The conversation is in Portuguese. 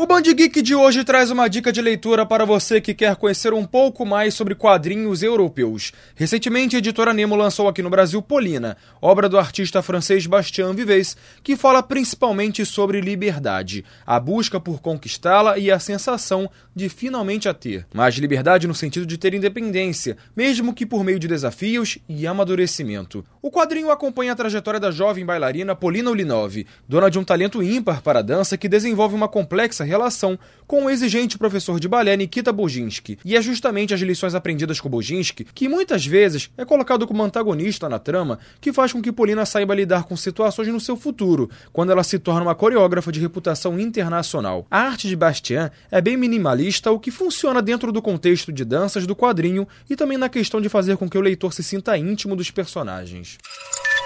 O Band Geek de hoje traz uma dica de leitura para você que quer conhecer um pouco mais sobre quadrinhos europeus. Recentemente, a editora Nemo lançou aqui no Brasil Polina, obra do artista francês Bastien Vives, que fala principalmente sobre liberdade, a busca por conquistá-la e a sensação de finalmente a ter. Mas liberdade no sentido de ter independência, mesmo que por meio de desafios e amadurecimento. O quadrinho acompanha a trajetória da jovem bailarina Polina Ulinov, dona de um talento ímpar para a dança que desenvolve uma complexa relação com o exigente professor de balé Nikita Boginski. E é justamente as lições aprendidas com Boginski, que muitas vezes é colocado como antagonista na trama, que faz com que Polina saiba lidar com situações no seu futuro, quando ela se torna uma coreógrafa de reputação internacional. A arte de Bastien é bem minimalista, o que funciona dentro do contexto de danças do quadrinho e também na questão de fazer com que o leitor se sinta íntimo dos personagens.